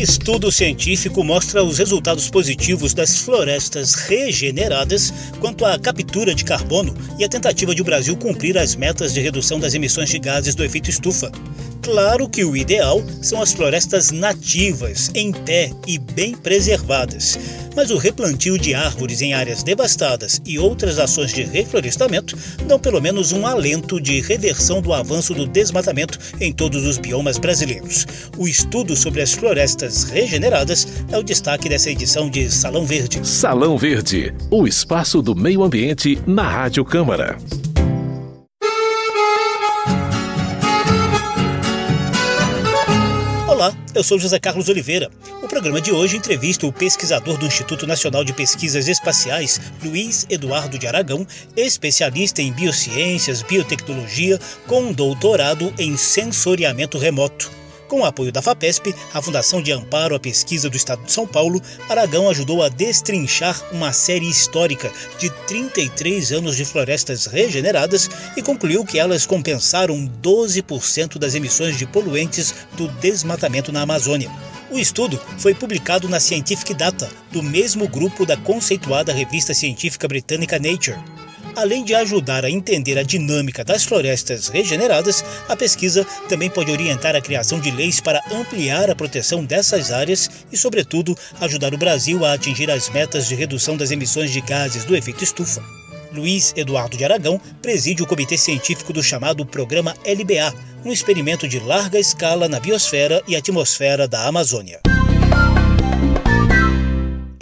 Estudo científico mostra os resultados positivos das florestas regeneradas quanto à captura de carbono e a tentativa de o Brasil cumprir as metas de redução das emissões de gases do efeito estufa. Claro que o ideal são as florestas nativas, em pé e bem preservadas, mas o replantio de árvores em áreas devastadas e outras ações de reflorestamento dão pelo menos um alento de reversão do avanço do desmatamento em todos os biomas brasileiros. O estudo sobre as florestas regeneradas é o destaque dessa edição de Salão Verde. Salão Verde, o espaço do meio ambiente na Rádio Câmara. Eu sou José Carlos Oliveira. O programa de hoje entrevista o pesquisador do Instituto Nacional de Pesquisas Espaciais, Luiz Eduardo de Aragão, especialista em biociências, biotecnologia, com um doutorado em sensoriamento remoto. Com o apoio da FAPESP, a Fundação de Amparo à Pesquisa do Estado de São Paulo, Aragão ajudou a destrinchar uma série histórica de 33 anos de florestas regeneradas e concluiu que elas compensaram 12% das emissões de poluentes do desmatamento na Amazônia. O estudo foi publicado na Scientific Data, do mesmo grupo da conceituada revista científica britânica Nature. Além de ajudar a entender a dinâmica das florestas regeneradas, a pesquisa também pode orientar a criação de leis para ampliar a proteção dessas áreas e, sobretudo, ajudar o Brasil a atingir as metas de redução das emissões de gases do efeito estufa. Luiz Eduardo de Aragão preside o comitê científico do chamado Programa LBA, um experimento de larga escala na biosfera e atmosfera da Amazônia.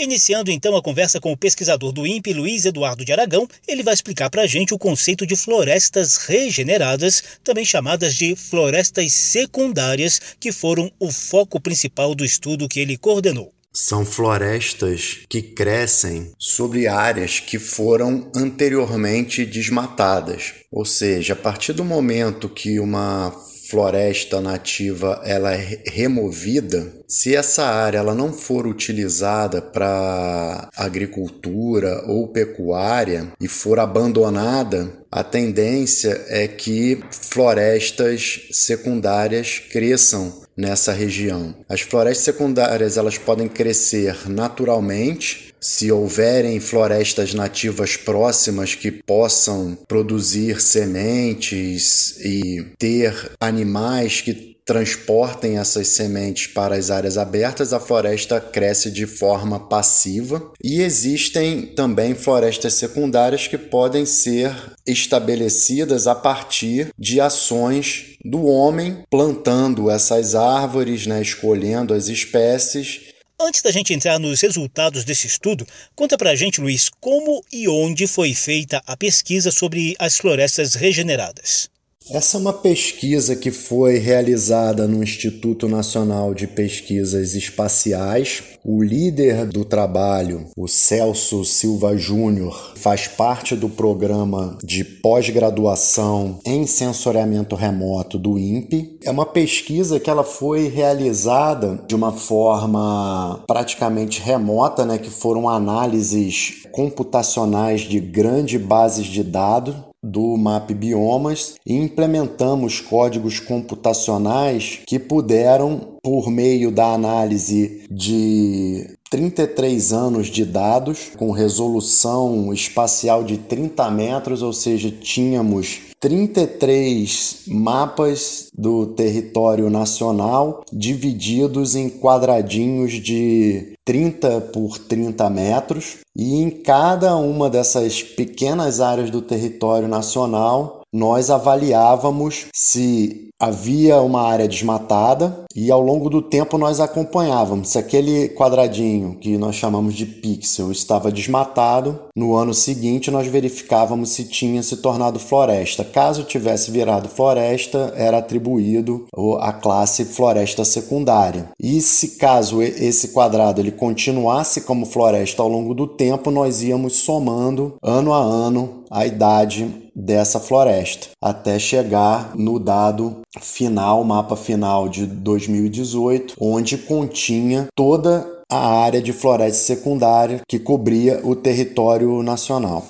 Iniciando então a conversa com o pesquisador do INPE, Luiz Eduardo de Aragão, ele vai explicar para a gente o conceito de florestas regeneradas, também chamadas de florestas secundárias, que foram o foco principal do estudo que ele coordenou. São florestas que crescem sobre áreas que foram anteriormente desmatadas. Ou seja, a partir do momento que uma floresta nativa ela é removida, se essa área ela não for utilizada para agricultura ou pecuária e for abandonada, a tendência é que florestas secundárias cresçam nessa região. As florestas secundárias elas podem crescer naturalmente se houverem florestas nativas próximas que possam produzir sementes e ter animais que transportem essas sementes para as áreas abertas, a floresta cresce de forma passiva. E existem também florestas secundárias que podem ser estabelecidas a partir de ações do homem plantando essas árvores, né, escolhendo as espécies Antes da gente entrar nos resultados desse estudo, conta pra gente, Luiz, como e onde foi feita a pesquisa sobre as florestas regeneradas. Essa é uma pesquisa que foi realizada no Instituto Nacional de Pesquisas Espaciais. O líder do trabalho, o Celso Silva Júnior, faz parte do programa de pós-graduação em sensoriamento remoto do INPE. É uma pesquisa que ela foi realizada de uma forma praticamente remota, né, que foram análises computacionais de grandes bases de dados do MAP Biomas e implementamos códigos computacionais que puderam, por meio da análise de 33 anos de dados, com resolução espacial de 30 metros, ou seja, tínhamos 33 mapas do território nacional divididos em quadradinhos de 30 por 30 metros, e em cada uma dessas pequenas áreas do território nacional nós avaliávamos se havia uma área desmatada e ao longo do tempo nós acompanhávamos se aquele quadradinho que nós chamamos de pixel estava desmatado. No ano seguinte nós verificávamos se tinha se tornado floresta. Caso tivesse virado floresta, era atribuído a classe floresta secundária. E se caso esse quadrado ele continuasse como floresta ao longo do tempo, nós íamos somando ano a ano a idade dessa floresta, até chegar no dado final, mapa final de 2018, onde continha toda a área de floresta secundária que cobria o território nacional.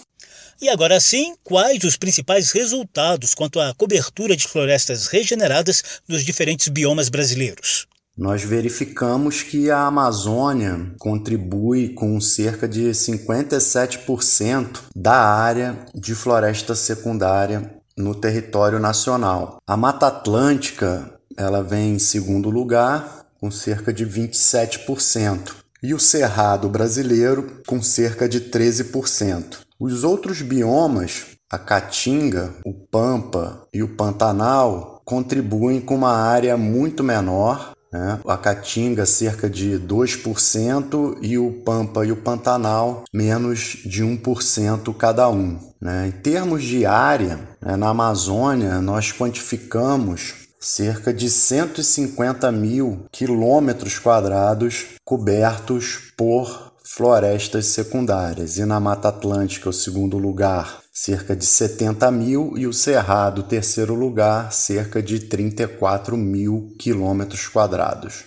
E agora sim, quais os principais resultados quanto à cobertura de florestas regeneradas nos diferentes biomas brasileiros? Nós verificamos que a Amazônia contribui com cerca de 57% da área de floresta secundária no território nacional. A Mata Atlântica, ela vem em segundo lugar com cerca de 27% e o Cerrado brasileiro com cerca de 13%. Os outros biomas, a Caatinga, o Pampa e o Pantanal, contribuem com uma área muito menor. Né? A Caatinga, cerca de 2%, e o Pampa e o Pantanal, menos de 1% cada um. Né? Em termos de área, né, na Amazônia, nós quantificamos cerca de 150 mil quilômetros quadrados cobertos por florestas secundárias. E na Mata Atlântica, o segundo lugar, cerca de 70 mil, e o Cerrado, terceiro lugar, cerca de 34 mil quilômetros quadrados.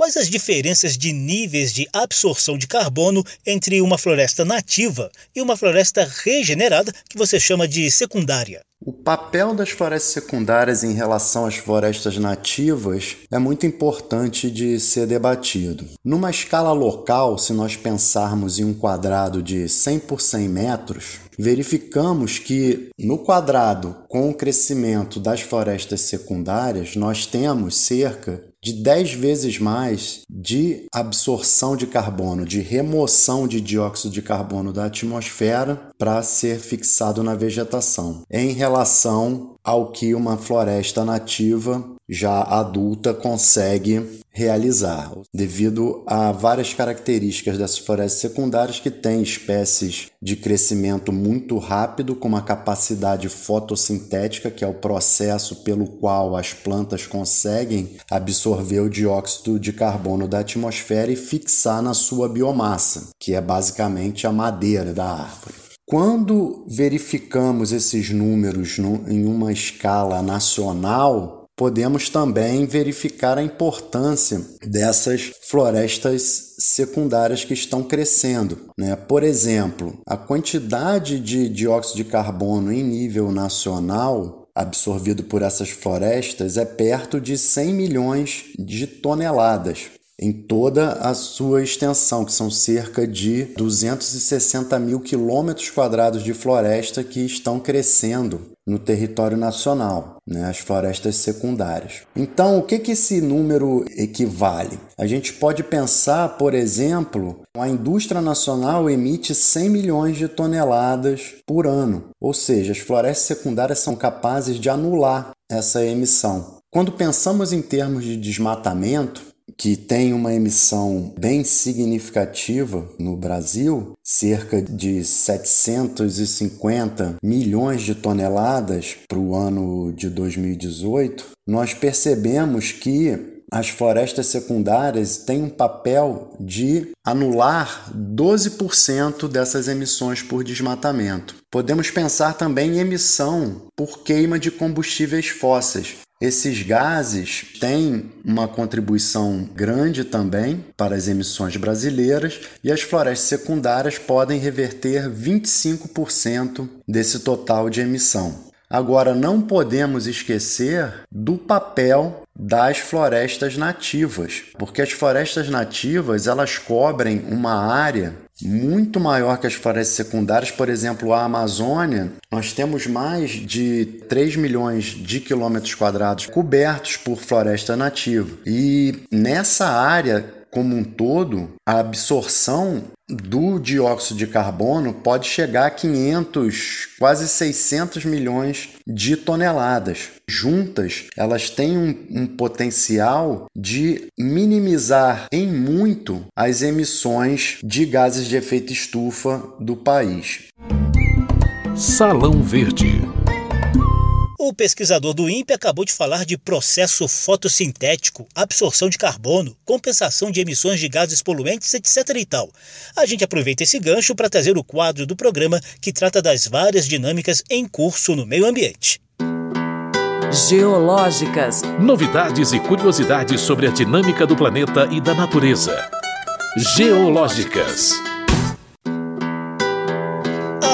Quais as diferenças de níveis de absorção de carbono entre uma floresta nativa e uma floresta regenerada, que você chama de secundária? O papel das florestas secundárias em relação às florestas nativas é muito importante de ser debatido. Numa escala local, se nós pensarmos em um quadrado de 100 por 100 metros, verificamos que no quadrado, com o crescimento das florestas secundárias, nós temos cerca de 10 vezes mais de absorção de carbono, de remoção de dióxido de carbono da atmosfera para ser fixado na vegetação, em relação ao que uma floresta nativa já adulta consegue realizar, devido a várias características dessas florestas secundárias que têm espécies de crescimento muito rápido, com uma capacidade fotossintética, que é o processo pelo qual as plantas conseguem absorver o dióxido de carbono da atmosfera e fixar na sua biomassa, que é basicamente a madeira da árvore. Quando verificamos esses números em uma escala nacional, podemos também verificar a importância dessas florestas secundárias que estão crescendo. Né? Por exemplo, a quantidade de dióxido de carbono em nível nacional absorvido por essas florestas é perto de 100 milhões de toneladas em toda a sua extensão, que são cerca de 260 mil quilômetros quadrados de floresta que estão crescendo no território nacional, né, as florestas secundárias. Então, o que, que esse número equivale? A gente pode pensar, por exemplo, a indústria nacional emite 100 milhões de toneladas por ano, ou seja, as florestas secundárias são capazes de anular essa emissão. Quando pensamos em termos de desmatamento, que tem uma emissão bem significativa no Brasil, cerca de 750 milhões de toneladas para o ano de 2018, nós percebemos que as florestas secundárias têm um papel de anular 12% dessas emissões por desmatamento. Podemos pensar também em emissão por queima de combustíveis fósseis. Esses gases têm uma contribuição grande também para as emissões brasileiras e as florestas secundárias podem reverter 25% desse total de emissão. Agora, não podemos esquecer do papel das florestas nativas, porque as florestas nativas elas cobrem uma área muito maior que as florestas secundárias, por exemplo, a Amazônia, nós temos mais de 3 milhões de quilômetros quadrados cobertos por floresta nativa. E nessa área como um todo, a absorção do dióxido de carbono pode chegar a 500, quase 600 milhões de toneladas. Juntas, elas têm um, um, potencial de minimizar em muito as emissões de gases de efeito estufa do país. Salão Verde o pesquisador do INPE acabou de falar de processo fotossintético, absorção de carbono, compensação de emissões de gases poluentes, etc. e tal. A gente aproveita esse gancho para trazer o quadro do programa que trata das várias dinâmicas em curso no meio ambiente. Geológicas. Novidades e curiosidades sobre a dinâmica do planeta e da natureza. Geológicas.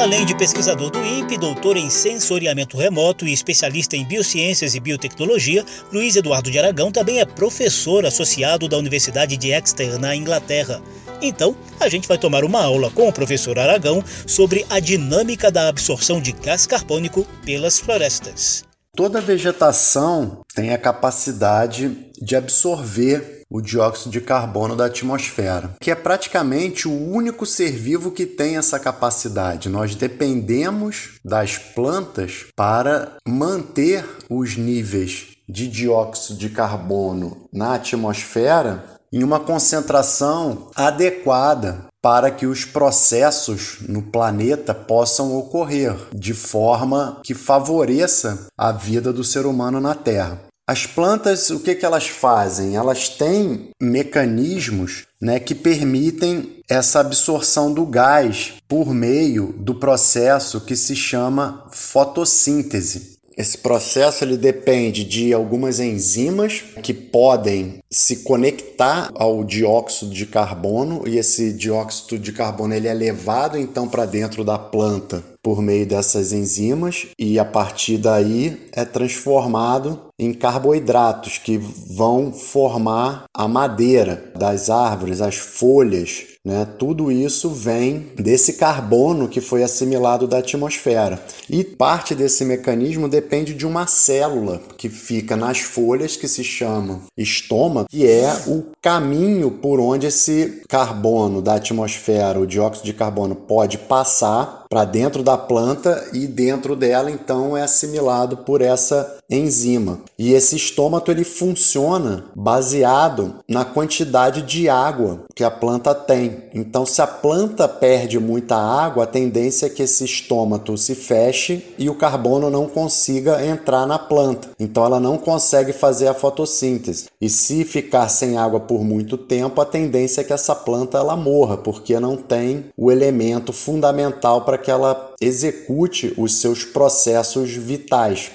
Além de pesquisador do INPE, doutor em sensoriamento remoto e especialista em biociências e biotecnologia, Luiz Eduardo de Aragão também é professor associado da Universidade de Exeter, na Inglaterra. Então, a gente vai tomar uma aula com o professor Aragão sobre a dinâmica da absorção de gás carbônico pelas florestas. Toda vegetação tem a capacidade de absorver o dióxido de carbono da atmosfera, que é praticamente o único ser vivo que tem essa capacidade. Nós dependemos das plantas para manter os níveis de dióxido de carbono na atmosfera em uma concentração adequada para que os processos no planeta possam ocorrer de forma que favoreça a vida do ser humano na Terra. As plantas, o que, que elas fazem? Elas têm mecanismos né, que permitem essa absorção do gás por meio do processo que se chama fotossíntese. Esse processo ele depende de algumas enzimas que podem se conectar ao dióxido de carbono e esse dióxido de carbono ele é levado então para dentro da planta por meio dessas enzimas e a partir daí é transformado em carboidratos que vão formar a madeira das árvores, as folhas, né? Tudo isso vem desse carbono que foi assimilado da atmosfera. E parte desse mecanismo depende de uma célula que fica nas folhas que se chama estômago, que é o caminho por onde esse carbono da atmosfera, o dióxido de carbono, pode passar para dentro da planta e dentro dela então é assimilado por essa enzima. E esse estômato ele funciona baseado na quantidade de água que a planta tem. Então, se a planta perde muita água, a tendência é que esse estômato se feche e o carbono não consiga entrar na planta. Então, ela não consegue fazer a fotossíntese. E se ficar sem água por muito tempo, a tendência é que essa planta ela morra, porque não tem o elemento fundamental para que ela execute os seus processos vitais.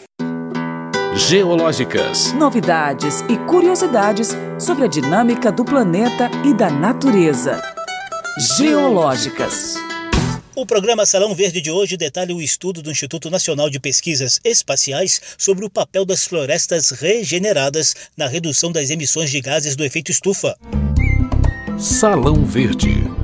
Geológicas. Novidades e curiosidades sobre a dinâmica do planeta e da natureza. Geológicas. O programa Salão Verde de hoje detalha o estudo do Instituto Nacional de Pesquisas Espaciais sobre o papel das florestas regeneradas na redução das emissões de gases do efeito estufa. Salão Verde.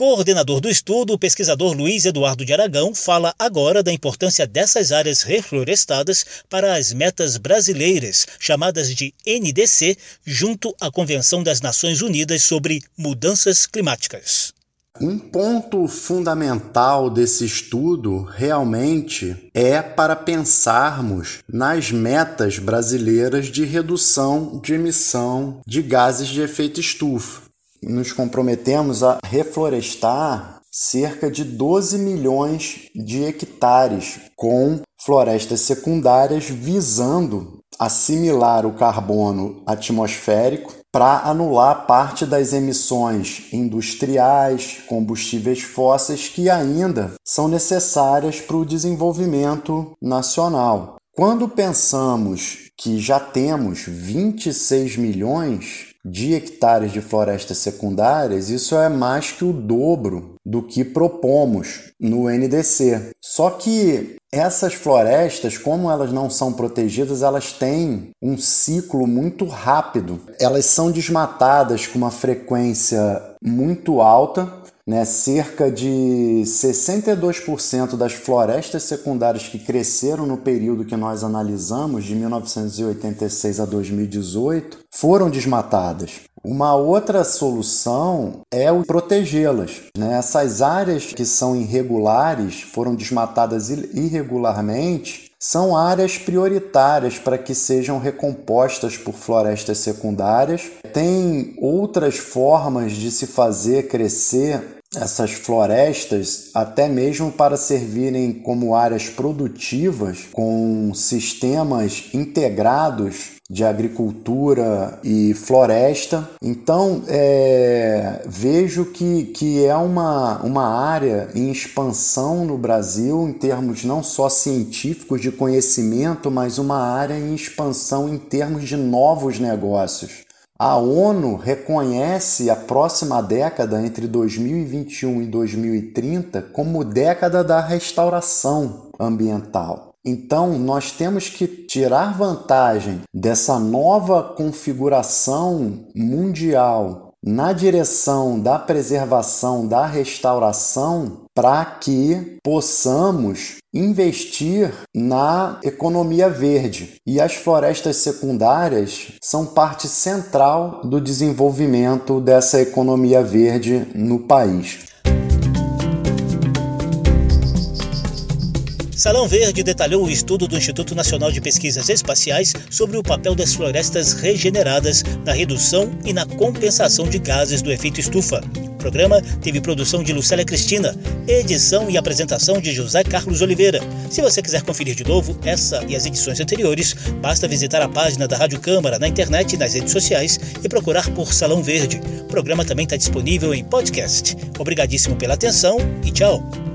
Coordenador do estudo, o pesquisador Luiz Eduardo de Aragão fala agora da importância dessas áreas reflorestadas para as metas brasileiras, chamadas de NDC, junto à Convenção das Nações Unidas sobre Mudanças Climáticas. Um ponto fundamental desse estudo realmente é para pensarmos nas metas brasileiras de redução de emissão de gases de efeito estufa nos comprometemos a reflorestar cerca de 12 milhões de hectares com florestas secundárias visando assimilar o carbono atmosférico para anular parte das emissões industriais, combustíveis fósseis que ainda são necessárias para o desenvolvimento nacional. Quando pensamos que já temos 26 milhões de hectares de florestas secundárias, isso é mais que o dobro do que propomos no NDC. Só que essas florestas, como elas não são protegidas, elas têm um ciclo muito rápido. Elas são desmatadas com uma frequência muito alta né, cerca de 62% das florestas secundárias que cresceram no período que nós analisamos, de 1986 a 2018, foram desmatadas. Uma outra solução é o protegê-las. Né? Essas áreas que são irregulares, foram desmatadas irregularmente, são áreas prioritárias para que sejam recompostas por florestas secundárias. Tem outras formas de se fazer crescer essas florestas até mesmo para servirem como áreas produtivas com sistemas integrados de agricultura e floresta. Então, é, vejo que, que é uma, uma área em expansão no Brasil, em termos não só científicos de conhecimento, mas uma área em expansão em termos de novos negócios. A ONU reconhece a próxima década, entre 2021 e 2030, como década da restauração ambiental. Então, nós temos que tirar vantagem dessa nova configuração mundial na direção da preservação, da restauração, para que possamos investir na economia verde. E as florestas secundárias são parte central do desenvolvimento dessa economia verde no país. Salão Verde detalhou o estudo do Instituto Nacional de Pesquisas Espaciais sobre o papel das florestas regeneradas na redução e na compensação de gases do efeito estufa. O programa teve produção de Lucélia Cristina, edição e apresentação de José Carlos Oliveira. Se você quiser conferir de novo essa e as edições anteriores, basta visitar a página da Rádio Câmara na internet e nas redes sociais e procurar por Salão Verde. O programa também está disponível em podcast. Obrigadíssimo pela atenção e tchau!